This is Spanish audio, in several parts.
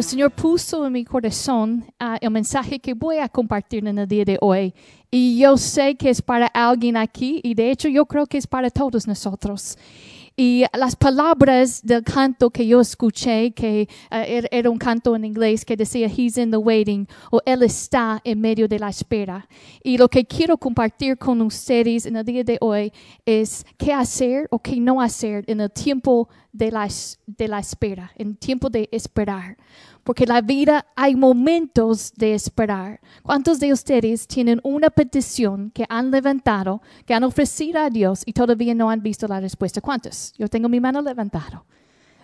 el Señor puso en mi corazón ah, el mensaje que voy a compartir en el día de hoy. Y yo sé que es para alguien aquí y de hecho yo creo que es para todos nosotros. Y las palabras del canto que yo escuché, que eh, era un canto en inglés que decía, He's in the waiting, o Él está en medio de la espera. Y lo que quiero compartir con ustedes en el día de hoy es qué hacer o qué no hacer en el tiempo de la, de la espera, en el tiempo de esperar porque la vida hay momentos de esperar. ¿Cuántos de ustedes tienen una petición que han levantado, que han ofrecido a Dios y todavía no han visto la respuesta? ¿Cuántos? Yo tengo mi mano levantada.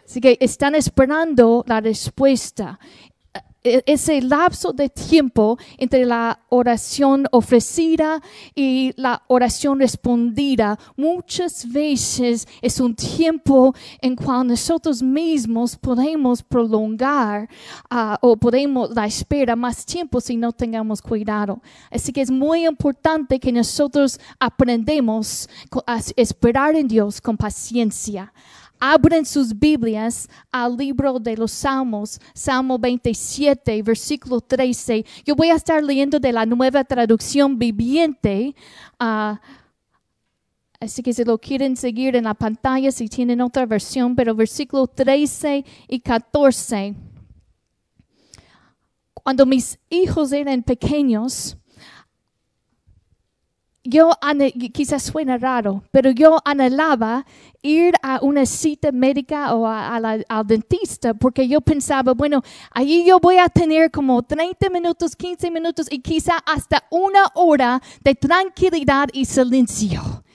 Así que están esperando la respuesta. E, ese lapso de tiempo entre la oración ofrecida y la oración respondida muchas veces es un tiempo en cual nosotros mismos podemos prolongar ah, o podemos la espera más tiempo si no tengamos cuidado. Así que es muy importante que nosotros aprendemos a esperar en Dios con paciencia abren sus Biblias al libro de los Salmos, Salmo 27, versículo 13. Yo voy a estar leyendo de la nueva traducción viviente. Ah, así que si lo quieren seguir en la pantalla, si tienen otra versión, pero versículo 13 y 14. Cuando mis hijos eran pequeños, yo quizás suena raro, pero yo anhelaba ir a una cita médica o al dentista porque yo pensaba, bueno, allí yo voy a tener como 30 minutos, 15 minutos y quizá hasta una hora de tranquilidad y silencio.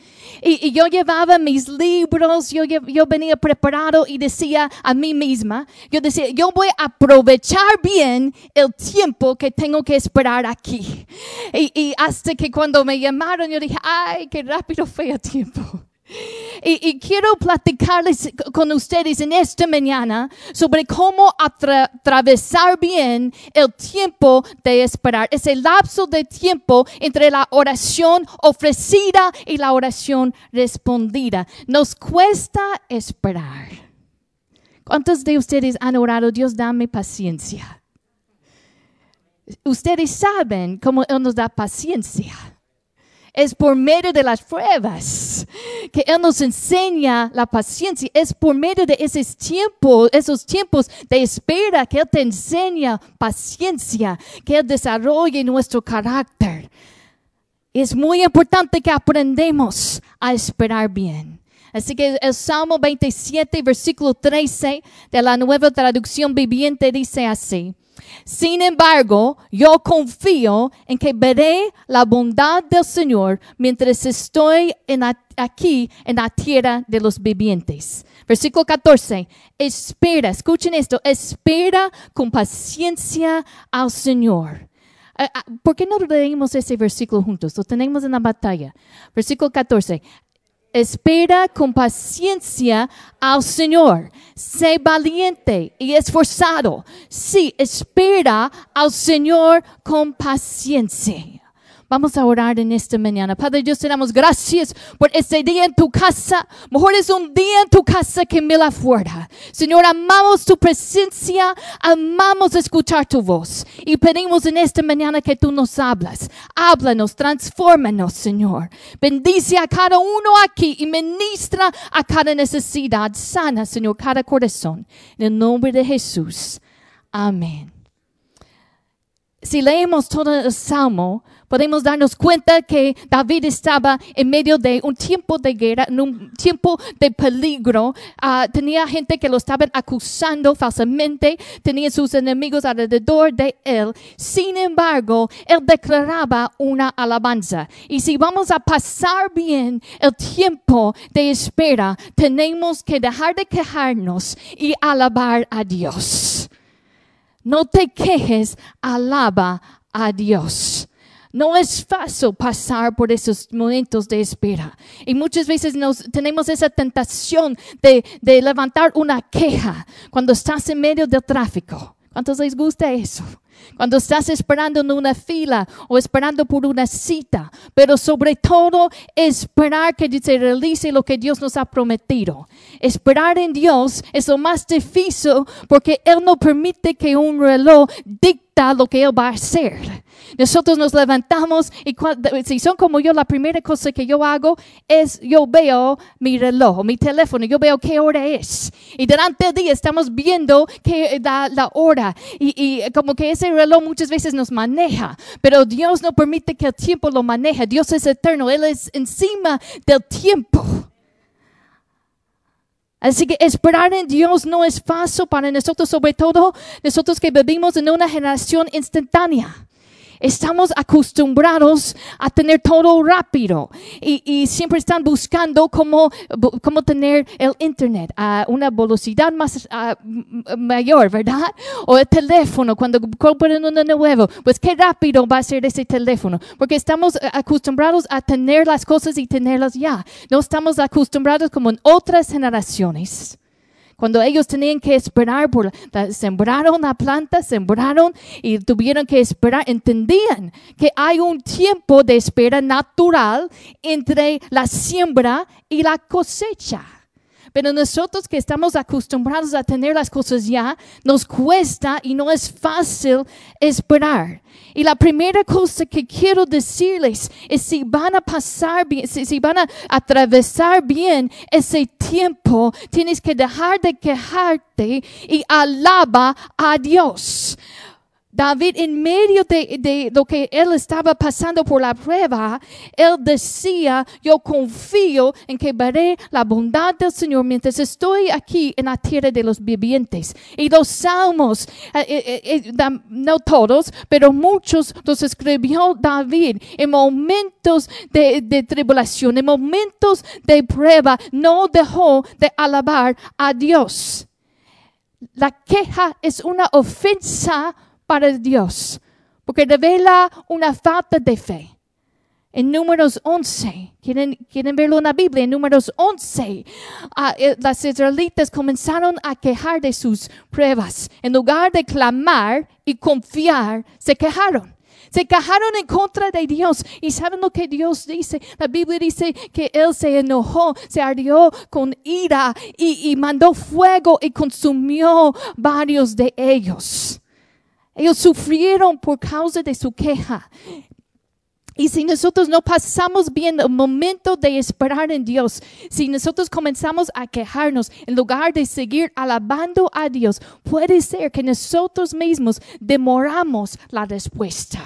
Y, yo llevaba mis libros, yo, yo venía preparado y decía a mí misma, yo decía, yo voy a aprovechar bien el tiempo que tengo que esperar aquí. Y, y hasta que cuando me llamaron, yo dije, ay, qué rápido fue el tiempo. Y, quiero platicarles con ustedes en esta mañana sobre cómo atravesar bien el tiempo de esperar, ese lapso de tiempo entre la oración ofrecida y la oración respondida. Nos cuesta esperar. ¿Cuántos de ustedes han orado, Dios, dame paciencia? Ustedes saben cómo Él nos da paciencia es por medio de las pruebas que Él nos enseña la paciencia. Es por medio de esos tiempos, esos tiempos de espera que Él te enseña paciencia, que Él desarrolle nuestro carácter. Es muy importante que aprendamos a esperar bien. Así que el Salmo 27, versículo 13 de la nueva traducción viviente dice así. Sin embargo, yo confío en que veré la bondad del Señor mientras estoy aquí en la tierra de los vivientes. Versículo 14. Espera, escuchen esto, espera con paciencia al Señor. Eh, ah, ¿Por qué no leemos ese versículo juntos? Lo tenemos en la batalla. Versículo 14 espera con paciencia al Señor. Sé valiente y esforzado. Sí, espera al Señor con paciencia. Vamos a orar en esta mañana. Padre Dios, te damos gracias por este día en tu casa. Mejor es un día en tu casa que mil afuera. Señor, amamos tu presencia, amamos escuchar tu voz. Y pedimos en esta mañana que tú nos hablas. Háblanos, transfórmanos, Señor. Bendice a cada uno aquí y ministra a cada necesidad. Sana, Señor, cada corazón. En el nombre de Jesús. Amén. Si leemos todo el salmo, podemos darnos cuenta que David estaba en medio de un tiempo de guerra, en un tiempo de peligro. Ah, tenía gente que lo estaban acusando falsamente, tenía sus enemigos alrededor de él. Sin embargo, él declaraba una alabanza. Y si vamos a pasar bien el tiempo de espera, tenemos que dejar de quejarnos y alabar a Dios. No te quejes, alaba a Dios. No es fácil pasar por esos momentos de espera. Y muchas veces nos, tenemos esa tentación de, levantar una queja cuando estás en medio del tráfico. ¿Cuántos les gusta eso? cuando estás esperando en una fila o esperando por una cita, pero sobre todo esperar que se realice lo que Dios nos ha prometido. Esperar en Dios es lo más difícil porque Él no permite que un reloj dicta lo que Él va a hacer. Nosotros nos levantamos y si son como yo, la primera cosa que yo hago es yo veo mi reloj, mi teléfono, yo veo qué hora es. Y durante el día estamos viendo que da la hora y, y como que ese reloj muchas veces nos maneja, pero Dios no permite que el tiempo lo maneje. Dios es eterno, Él es encima del tiempo. Así que esperar en Dios no es fácil para nosotros, sobre todo nosotros que vivimos en una generación instantánea. Estamos acostumbrados a tener todo rápido y, siempre están buscando cómo, cómo tener el internet a una velocidad más mayor, ¿verdad? O el teléfono, cuando compran uno nuevo, pues qué rápido va a ser ese teléfono, porque estamos acostumbrados a tener las cosas y tenerlas ya. No estamos acostumbrados como en otras generaciones cuando ellos tenían que esperar por, sembraron la planta, sembraron y tuvieron que esperar, entendían que hay un tiempo de espera natural entre la siembra y la cosecha. Pero nosotros que estamos acostumbrados a tener las cosas ya, nos cuesta y no es fácil esperar. Y la primera cosa que quiero decirles es si van a pasar bien, si, van a atravesar bien ese tiempo, tienes que dejar de quejarte y alaba a Dios. David, en medio de, lo que él estaba pasando por la prueba, él decía, yo confío en que veré la bondad del Señor mientras estoy aquí en la tierra de los vivientes. Y los salmos, eh, eh, eh, no todos, pero muchos los escribió David en momentos de, de tribulación, en momentos de prueba, no dejó de alabar a Dios. La queja es una ofensa para Dios, porque revela una falta de fe. En números 11, ¿quieren, quieren verlo en la Biblia? En números 11, uh, las israelitas comenzaron a quejar de sus pruebas. En lugar de clamar y confiar, se quejaron. Se quejaron en contra de Dios. ¿Y saben lo que Dios dice? La Biblia dice que Él se enojó, se ardió con ira y mandó fuego y consumió varios de ellos. Ellos sufrieron por causa de su queja. Y si nosotros no pasamos bien el momento de esperar en Dios, si nosotros comenzamos a quejarnos en lugar de seguir alabando a Dios, puede ser que nosotros mismos demoramos la respuesta.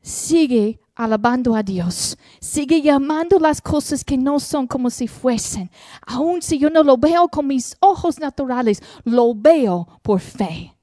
Sigue alabando a Dios. Sigue llamando las cosas que no son como si fuesen. Aun si yo no lo veo con mis ojos naturales, lo veo por fe.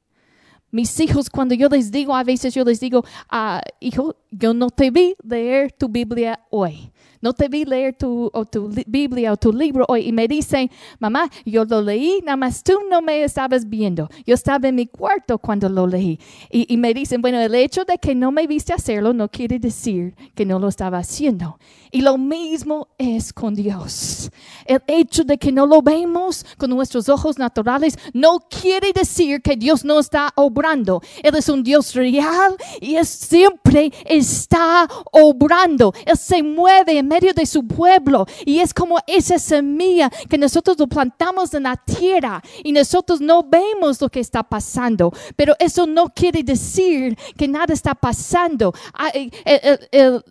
Mis hijos, cuando yo les digo, a veces yo les digo, ah, hijo, yo no te vi leer tu Biblia hoy no te vi leer tu, o tu Biblia o tu libro hoy y me dicen, mamá, yo lo leí, nada más tú no me estabas viendo. Yo estaba en mi cuarto cuando lo leí. Y, me dicen, bueno, el hecho de que no me viste hacerlo no quiere decir que no lo estaba haciendo. Y lo mismo es con Dios. El hecho de que no lo vemos con nuestros ojos naturales no quiere decir que Dios no está obrando. Él es un Dios real y siempre está obrando. Él se mueve en medio de su pueblo y es como esa semilla que nosotros lo plantamos en la tierra y nosotros no vemos lo que está pasando. Pero eso no quiere decir que nada está pasando.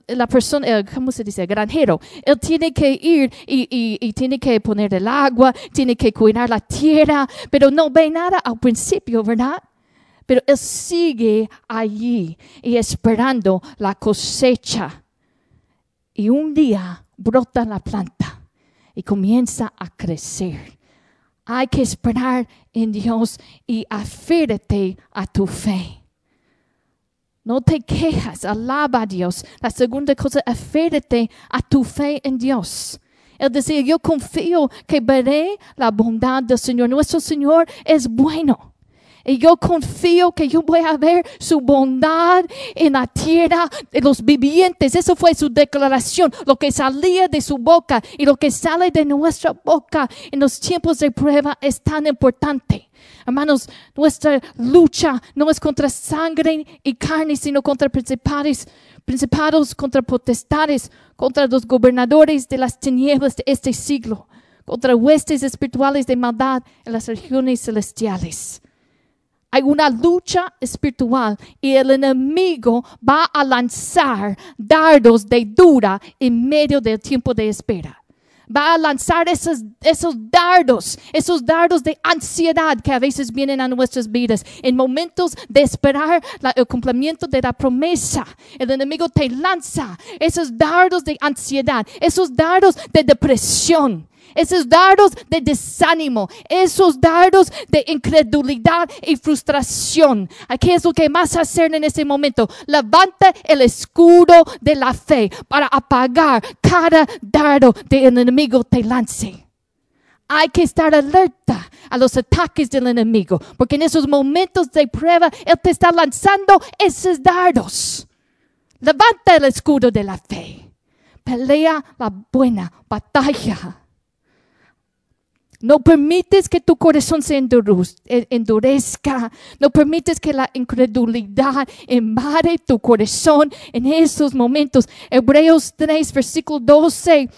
la persona, ¿cómo se dice? granjero. Él tiene que ir y, tiene que poner el agua, tiene que cuidar la tierra, pero no ve nada al principio, ¿verdad? Pero él sigue allí y esperando la cosecha. Y un día brota la planta y comienza a crecer. Hay que esperar en Dios y aférrate a tu fe. No te quejas, alaba a Dios. La segunda cosa, aférrate a tu fe en Dios. Él decía, yo confío que veré la bondad del Señor. Nuestro Señor es bueno. Y yo confío que yo voy a ver su bondad en la tierra de los vivientes. Eso fue su declaración. Lo que salía de su boca y lo que sale de nuestra boca en los tiempos de prueba es tan importante. Hermanos, nuestra lucha no es contra sangre y carne, sino contra principales, principados, contra potestades, contra los gobernadores de las tinieblas de este siglo, contra huestes espirituales de maldad en las regiones celestiales. Hay una lucha espiritual y el enemigo va a lanzar dardos de dura en medio del tiempo de espera. Va a lanzar esos, esos dardos, esos dardos de ansiedad que a veces vienen a nuestras vidas. En momentos de esperar el cumplimiento de la promesa, el enemigo te lanza esos dardos de ansiedad, esos dardos de depresión esos dardos de desánimo, esos dardos de incredulidad y frustración. ¿Qué es lo que más hacer en ese momento? Levanta el escudo de la fe para apagar cada dardo del enemigo te lance. Hay que estar alerta a los ataques del enemigo, porque en esos momentos de prueba Él te está lanzando esos dardos. Levanta el escudo de la fe. Pelea la buena batalla. No permites que tu corazón se endurezca. No permites que la incredulidad invade tu corazón en esos momentos. Hebreos 3, versículo 12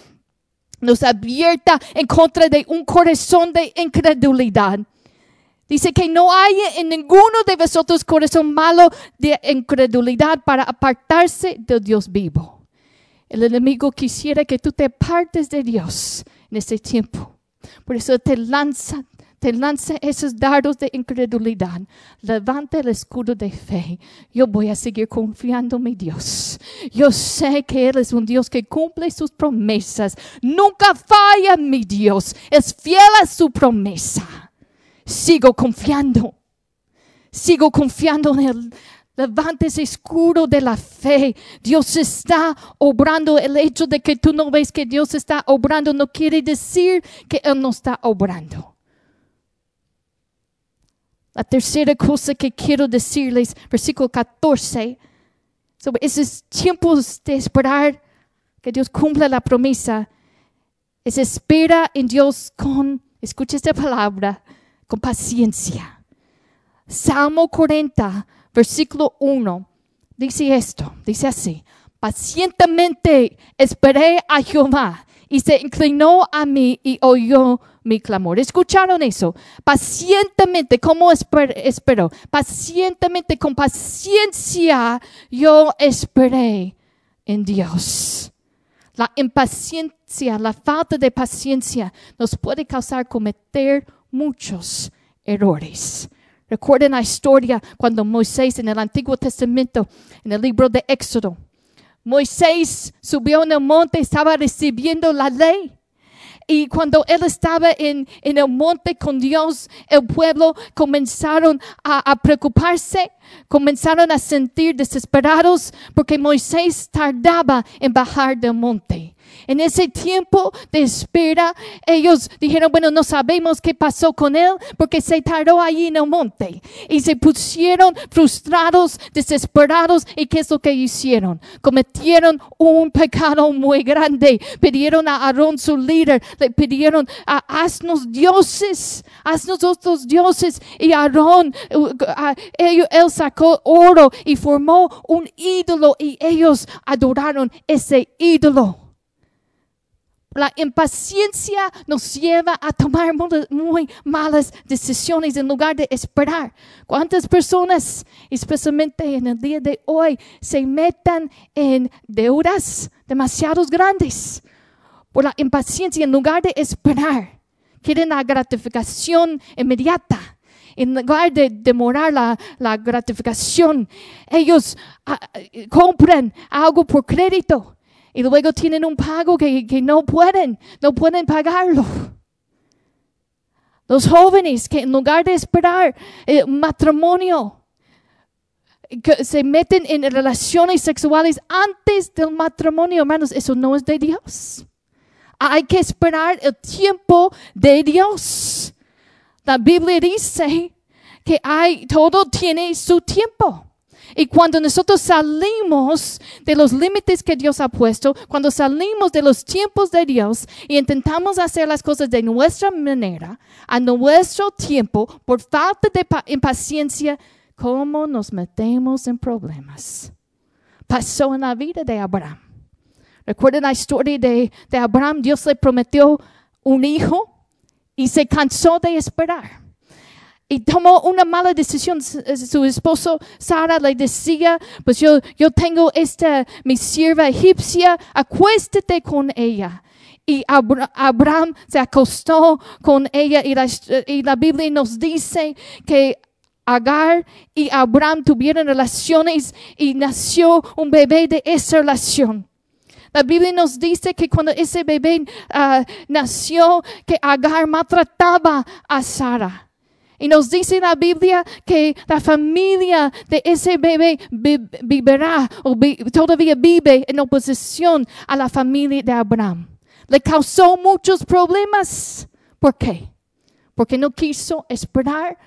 nos abierta en contra de un corazón de incredulidad. Dice que no hay en ninguno de vosotros corazón malo de incredulidad para apartarse de Dios vivo. El enemigo quisiera que tú te apartes de Dios en este tiempo. Por eso te lanza, te lanza esos dardos de incredulidad. Levanta el escudo de fe. Yo voy a seguir confiando en mi Dios. Yo sé que Él es un Dios que cumple sus promesas. Nunca falla mi Dios. Es fiel a su promesa. Sigo confiando. Sigo confiando en Él. Levante ese escudo de la fe. Dios está obrando. El hecho de que tú no ves que Dios está obrando no quiere decir que Él no está obrando. La tercera cosa que quiero decirles, versículo 14, sobre esos tiempos de esperar que Dios cumpla la promesa, es espera en Dios con, escucha esta palabra, con paciencia. Salmo 40, versículo 1, dice esto, dice así, pacientemente esperé a Jehová y se inclinó a mí y oyó mi clamor. ¿Escucharon eso? Pacientemente, ¿cómo esperó? Pacientemente, con paciencia, yo esperé en Dios. La impaciencia, la falta de paciencia nos puede causar cometer muchos errores. Recuerden la historia cuando Moisés en el Antiguo Testamento, en el libro de Éxodo, Moisés subió en el monte, estaba recibiendo la ley. Y cuando él estaba en, el monte con Dios, el pueblo comenzaron a, a, preocuparse, comenzaron a sentir desesperados porque Moisés tardaba en bajar del monte. En ese tiempo de espera, ellos dijeron, bueno, no sabemos qué pasó con él porque se tardó allí en el monte. Y se pusieron frustrados, desesperados. ¿Y qué es lo que hicieron? Cometieron un pecado muy grande. Pidieron a Aarón, su líder, le pidieron, haznos dioses, haznos otros dioses. Y Aarón, él, él sacó oro y formó un ídolo y ellos adoraron ese ídolo. La impaciencia nos lleva a tomar muy, malas decisiones en lugar de esperar. ¿Cuántas personas, especialmente en el día de hoy, se metan en deudas demasiado grandes por la impaciencia en lugar de esperar? Quieren la gratificación inmediata. En lugar de demorar la, la gratificación, ellos ah, compran algo por crédito y luego tienen un pago que, no pueden, no pueden pagarlo. Los jóvenes que en lugar de esperar el matrimonio, que se meten en relaciones sexuales antes del matrimonio, hermanos, eso no es de Dios. Hay que esperar el tiempo de Dios. La Biblia dice que hay, todo tiene su tiempo. Y cuando nosotros salimos de los límites que Dios ha puesto, cuando salimos de los tiempos de Dios y intentamos hacer las cosas de nuestra manera, a nuestro tiempo, por falta de impaciencia, ¿cómo nos metemos en problemas? Pasó en la vida de Abraham. Recuerden la historia de, de Abraham, Dios le prometió un hijo y se cansó de esperar y tomó una mala decisión. Su esposo Sara le decía, pues yo, yo tengo esta, mi sierva egipcia, acuéstate con ella. Y Abraham se acostó con ella y la, y la Biblia nos dice que Agar y Abraham tuvieron relaciones y nació un bebé de esa relación. La Biblia nos dice que cuando ese bebé ah, nació, que Agar maltrataba a Sara. Y nos dice la Biblia que la familia de ese bebé vivirá o todavía vive en oposición a la familia de Abraham. Le causó muchos problemas. ¿Por qué? Porque no quiso esperar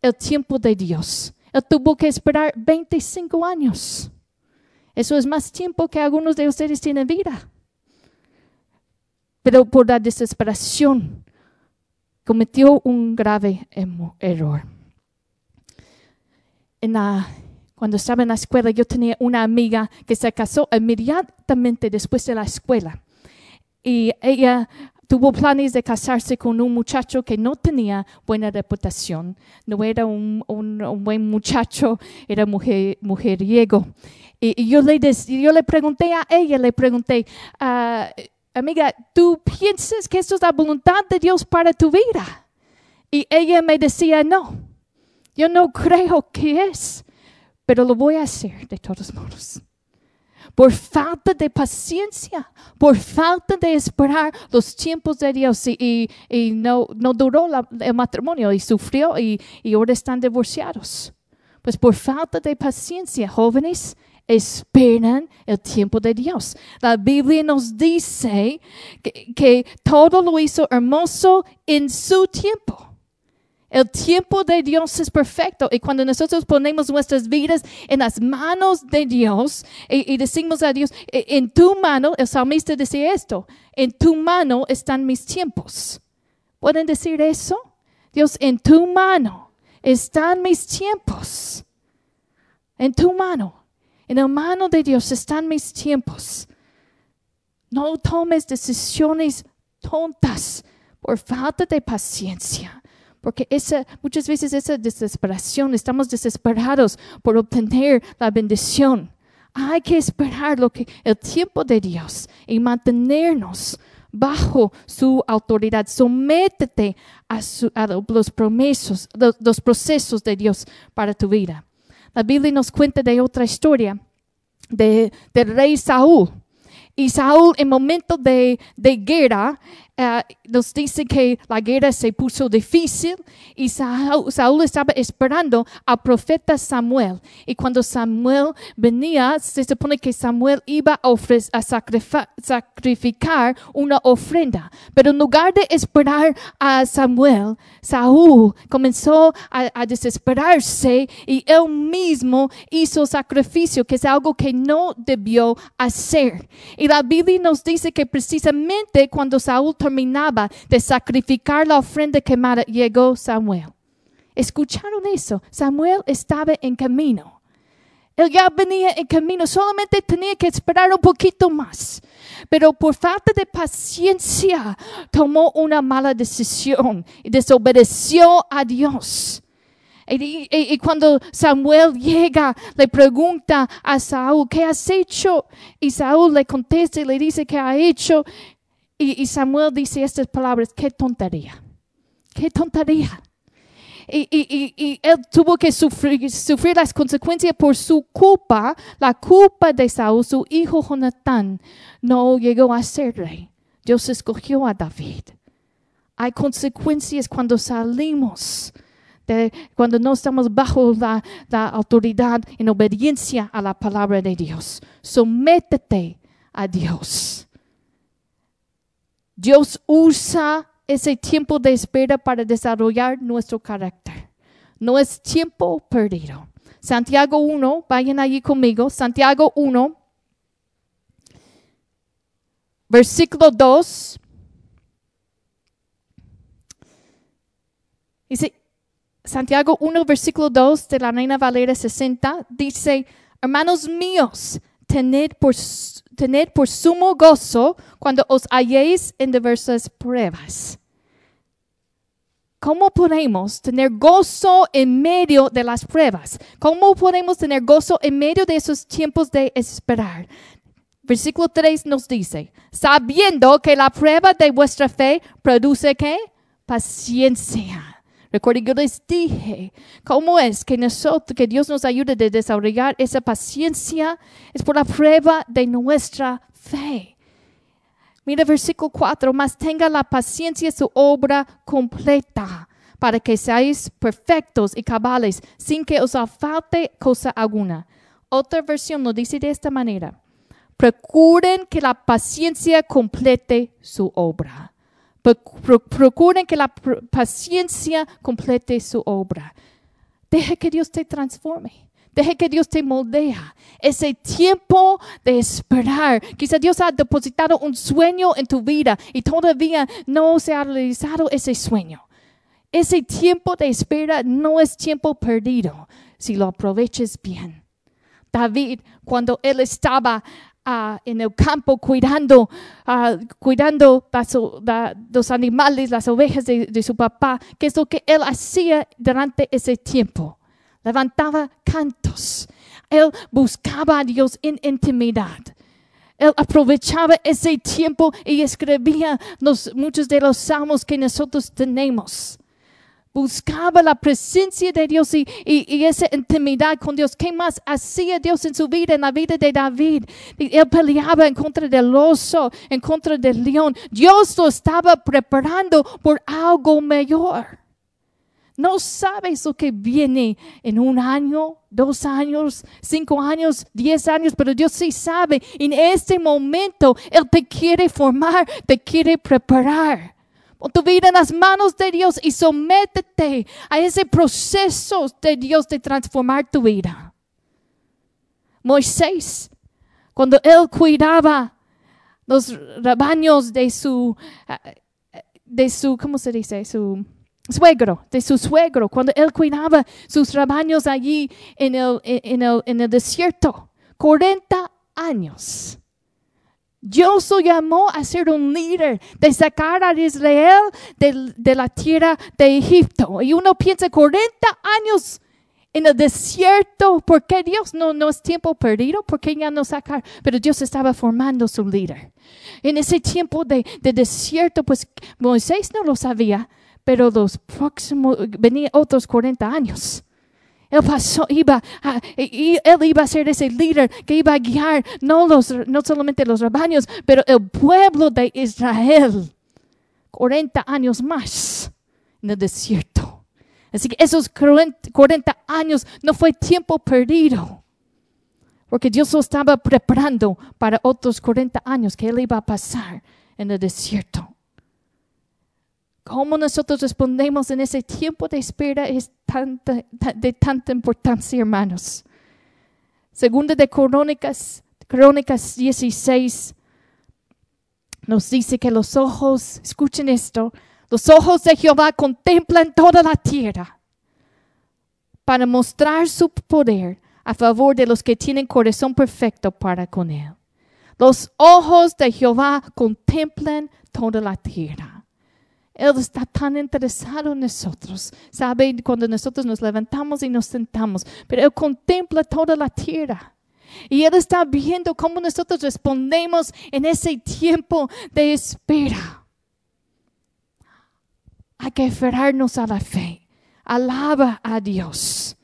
el tiempo de Dios. Él tuvo que esperar 25 años. Eso es más tiempo que algunos de ustedes tienen vida. Pero por la desesperación cometió un grave error. cuando estaba en la escuela, yo tenía una amiga que se casó inmediatamente después de la escuela. Y ella tuvo planes de casarse con un muchacho que no tenía buena reputación. No era un, buen muchacho, era mujer, mujeriego. Y, yo, le yo le pregunté a ella, le pregunté, uh, amiga, ¿tú piensas que esto es la voluntad de Dios para tu vida? Y ella me decía, no, yo no creo que es, pero lo voy a hacer de todos modos. Por falta de paciencia, por falta de esperar los tiempos de Dios y, no, duró el matrimonio y sufrió y ahora están divorciados. Pues por falta de paciencia, jóvenes, esperan el tiempo de Dios. La Biblia nos dice que, todo lo hizo hermoso en su tiempo. El tiempo de Dios es perfecto y cuando nosotros ponemos nuestras vidas en las manos de Dios y, decimos a Dios, e, en tu mano, el salmista decía esto, en tu mano están mis tiempos. ¿Pueden decir eso? Dios, en tu mano están mis tiempos. En tu mano. En la mano de Dios están mis tiempos. No tomes decisiones tontas por falta de paciencia. Porque muchas veces esa desesperación, estamos desesperados por obtener la bendición. Hay que esperar lo que, el tiempo de Dios y mantenernos bajo su autoridad. Sométete a, los, promesos, los procesos de Dios para tu vida. La Biblia nos cuenta de otra historia de, del rey Saúl. Y Saúl en momento de, de guerra, uh, nos dice que la guerra se puso difícil y Saúl, estaba esperando al profeta Samuel. Y cuando Samuel venía, se supone que Samuel iba a, a sacrificar una ofrenda. Pero en lugar de esperar a Samuel, Saúl comenzó a, a desesperarse y él mismo hizo sacrificio, que es algo que no debió hacer. Y la Biblia nos dice que precisamente cuando Saúl terminaba de sacrificar la ofrenda quemada, llegó Samuel. ¿Escucharon eso? Samuel estaba en camino. Él ya venía en camino, solamente tenía que esperar un poquito más. Pero por falta de paciencia tomó una mala decisión y desobedeció a Dios. Y, cuando Samuel llega, le pregunta a Saúl, ¿qué has hecho? Y Saúl le contesta y le dice que ha hecho. Y, Samuel dice estas palabras, qué tontería, qué tontería. Y, él tuvo que sufrir, sufrir, las consecuencias por su culpa, la culpa de Saúl, su hijo Jonatán no llegó a ser rey. Dios escogió a David. Hay consecuencias cuando salimos, de, cuando no estamos bajo la, la autoridad en obediencia a la palabra de Dios. Sométete a Dios. Dios usa ese tiempo de espera para desarrollar nuestro carácter. no es tiempo perdido. Santiago 1, vayan allí conmigo. Santiago 1, versículo 2. Dice, Santiago 1, versículo 2 de la Reina Valera 60, dice, hermanos míos, tened por, tened por sumo gozo cuando os halléis en diversas pruebas. ¿Cómo podemos tener gozo en medio de las pruebas? ¿Cómo podemos tener gozo en medio de esos tiempos de esperar? Versículo 3 nos dice, sabiendo que la prueba de vuestra fe produce qué? Paciencia. Recuerden, yo les dije cómo es que nosotros, que Dios nos ayude a desarrollar esa paciencia, es por la prueba de nuestra fe. Mira versículo 4, más tenga la paciencia su obra completa, para que seáis perfectos y cabales, sin que os falte cosa alguna. Otra versión lo dice de esta manera. Procuren que la paciencia complete su obra. Procuren que la paciencia complete su obra. Deje que Dios te transforme. Deje que Dios te moldea. Ese tiempo de esperar. Quizá Dios ha depositado un sueño en tu vida y todavía no se ha realizado ese sueño. Ese tiempo de espera no es tiempo perdido si lo aproveches bien. David, cuando él estaba en el campo cuidando, cuidando los animales, las ovejas de, su papá, que es lo que él hacía durante ese tiempo. Levantaba cantos. Él buscaba a Dios en intimidad. Él aprovechaba ese tiempo y escribía muchos de los salmos que nosotros tenemos buscaba la presencia de Dios y, esa intimidad con Dios. ¿Qué más hacía Dios en su vida, en la vida de David? él peleaba en contra del oso, en contra del león. Dios lo estaba preparando por algo mayor. No sabes lo que viene en un año, dos años, cinco años, diez años, pero Dios sí sabe. En este momento Él te quiere formar, te quiere preparar. Pon tu vida en las manos de Dios y sométete a ese proceso de Dios de transformar tu vida. Moisés, cuando él cuidaba los rebaños de su, de su, ¿cómo se dice? Su suegro, de su suegro, cuando él cuidaba sus rebaños allí en el, en el, en el desierto, 40 años. Dios lo llamó a ser un líder, de sacar a Israel de, la tierra de Egipto. Y uno piensa 40 años en el desierto, ¿por qué Dios no, no es tiempo perdido? ¿Por qué ya no sacar? Pero Dios estaba formando su líder. En ese tiempo de, de desierto, pues Moisés no lo sabía, pero los próximos, venían otros 40 años. Él iba a, él iba a ser ese líder que iba a guiar no, los, no solamente los rebaños, pero el pueblo de Israel. 40 años más en el desierto. Así que esos 40 años no fue tiempo perdido. Porque Dios lo estaba preparando para otros 40 años que él iba a pasar en el desierto. Cómo nosotros respondemos en ese tiempo de espera es de tanta importancia, hermanos. Segunda de Crónicas, Crónicas 16, nos dice que los ojos, escuchen esto, los ojos de Jehová contemplan toda la tierra para mostrar su poder a favor de los que tienen corazón perfecto para con él. Los ojos de Jehová contemplan toda la tierra. Él está tan interesado en nosotros. Sabe cuando nosotros nos levantamos y nos sentamos, pero Él contempla toda la tierra. Y Él está viendo cómo nosotros respondemos en ese tiempo de espera. Hay que aferrarnos a la fe. Alaba a Dios.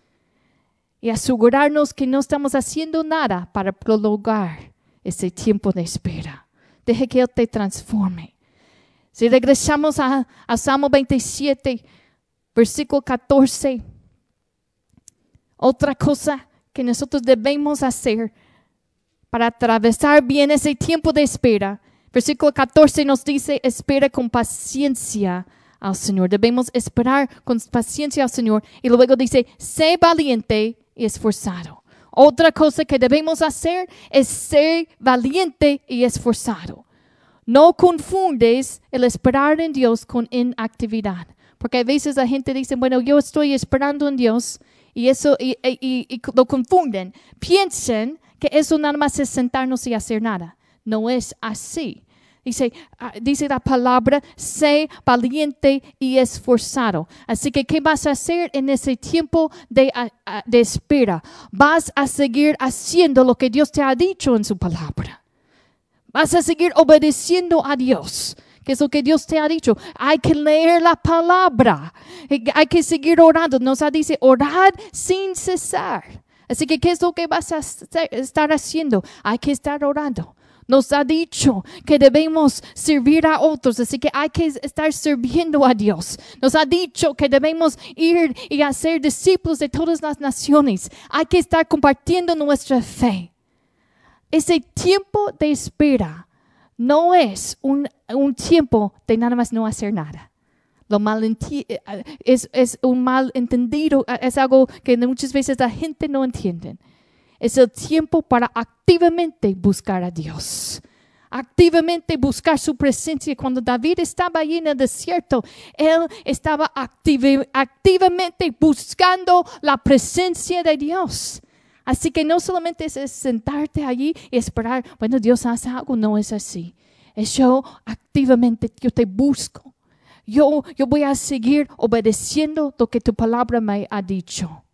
Y asegurarnos que no estamos haciendo nada para prolongar ese tiempo de espera. Deje que Él te transforme. Si regresamos a, Salmo 27, versículo 14, otra cosa que nosotros debemos hacer para atravesar bien ese tiempo de espera. Versículo 14 nos dice, espera con paciencia al Señor. Debemos esperar con paciencia al Señor. Y luego dice, sé valiente y esforzado. Otra cosa que debemos hacer es ser valiente y esforzado. No confundes el esperar en Dios con inactividad. Porque a veces la gente dice, bueno, yo estoy esperando en Dios y eso y, y lo confunden. Piensen que eso nada más es sentarnos y hacer nada. No es así. Dice, ah, dice la palabra, sé valiente y esforzado. Así que, ¿qué vas a hacer en ese tiempo de, ah, ah, de espera? Vas a seguir haciendo lo que Dios te ha dicho en su palabra. Vas a seguir obedeciendo a Dios que es lo que Dios te ha dicho. Hay que leer la palabra. Hay que seguir orando. Nos dice orar sin cesar. Así que, ¿qué es lo que vas a estar haciendo? Hay que estar orando. Nos ha dicho que debemos servir a otros, así que hay que estar sirviendo a Dios. Nos ha dicho que debemos ir y hacer discípulos de todas las naciones. Hay que estar compartiendo nuestra fe. Ese tiempo de espera no es un, un tiempo de nada más no hacer nada. Lo mal eh, es, es un mal entendido, es algo que muchas veces la gente no entiende. Es el tiempo para activamente buscar a Dios. Activamente buscar su presencia. Cuando David estaba allí en el desierto, él estaba activamente buscando la presencia de Dios. Así que no solamente es sentarte allí y esperar, bueno, Dios hace algo, no es así. Es yo activamente, yo te busco. Yo, yo voy a seguir obedeciendo lo que tu palabra me ha dicho.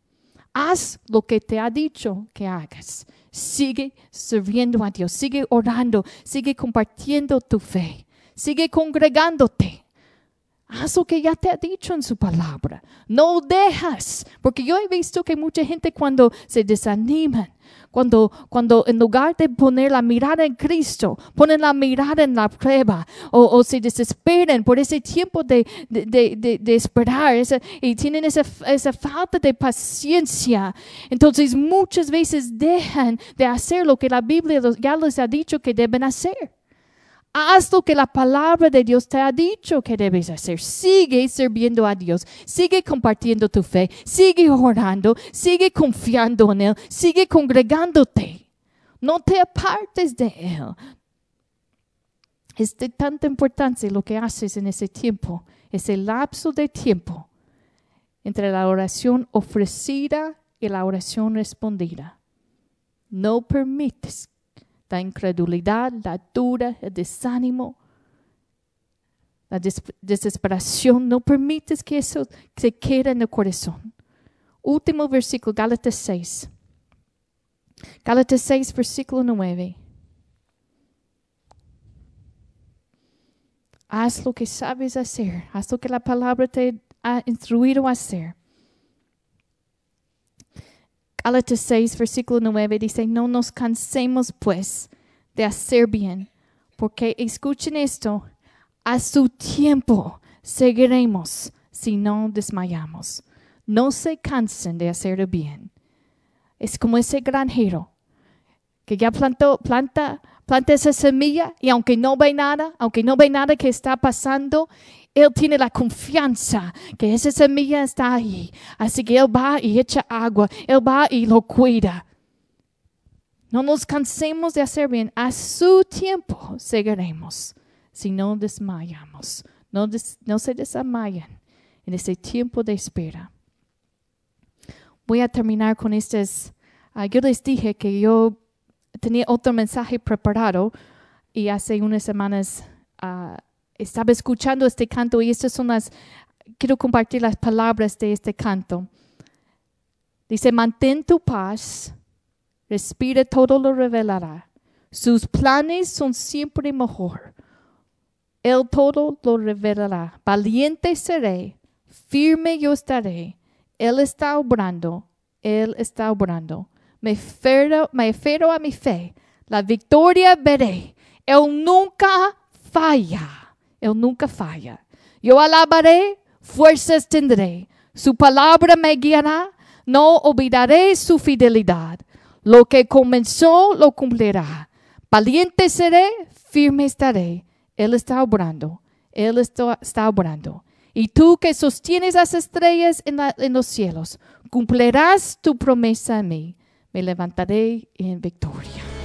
Haz lo que te ha dicho que hagas. Sigue sirviendo a Dios, sigue orando, sigue compartiendo tu fe, sigue congregándote. Haz lo que ya te ha dicho en su palabra. No dejas, porque yo he visto que mucha gente cuando se desaniman, cuando, cuando en lugar de poner la mirada en Cristo, ponen la mirada en la prueba o, se desesperan por ese tiempo de, de, de, esperar y tienen esa, esa falta de paciencia. Entonces muchas veces dejan de hacer lo que la Biblia ya les ha dicho que deben hacer. Haz lo que la palabra de Dios te ha dicho que debes hacer. Sigue sirviendo a Dios. Sigue compartiendo tu fe. Sigue orando. Sigue confiando en Él. Sigue congregándote. No te apartes de Él. Es de tanta importancia lo que haces en ese tiempo, ese lapso de tiempo entre la oración ofrecida y la oración respondida. No permites la incredulidad, la dura, el desánimo, la desesperación. No permites que eso se quede en el corazón. Último versículo, Gálatas 6. Gálatas 6, versículo 9. Haz lo que sabes hacer, haz lo que la palabra te ha instruido a hacer. Gálatas 6, versículo 9 dice, no nos cansemos pues de hacer bien, porque escuchen esto, a su tiempo seguiremos si no desmayamos. No se cansen de hacer bien. Es como ese granjero que ya plantó, planta, planta esa semilla y aunque no ve nada, aunque no ve nada que está pasando, él tiene la confianza que esa semilla está ahí. Así que Él va y echa agua. Él va y lo cuida. No nos cansemos de hacer bien. A su tiempo seguiremos si no desmayamos. No, se desmayan en ese tiempo de espera. Voy a terminar con estas. Ah, yo les dije que yo tenía otro mensaje preparado y hace unas semanas uh, estaba escuchando este canto y estas son las, quiero compartir las palabras de este canto. Dice, mantén tu paz, respira, todo lo revelará. Sus planes son siempre mejor. Él todo lo revelará. Valiente seré, firme yo estaré. Él está obrando, Él está obrando. Me fero, me fero a mi fe. La victoria veré. Él nunca falla. Él nunca falla. Yo alabaré, fuerzas tendré. Su palabra me guiará. No olvidaré su fidelidad. Lo que comenzó lo cumplirá. Valiente seré, firme estaré. Él está obrando. Él está, obrando. Y tú que sostienes las estrellas en, en los cielos, cumplirás tu promesa a mí. Me levantaré en victoria.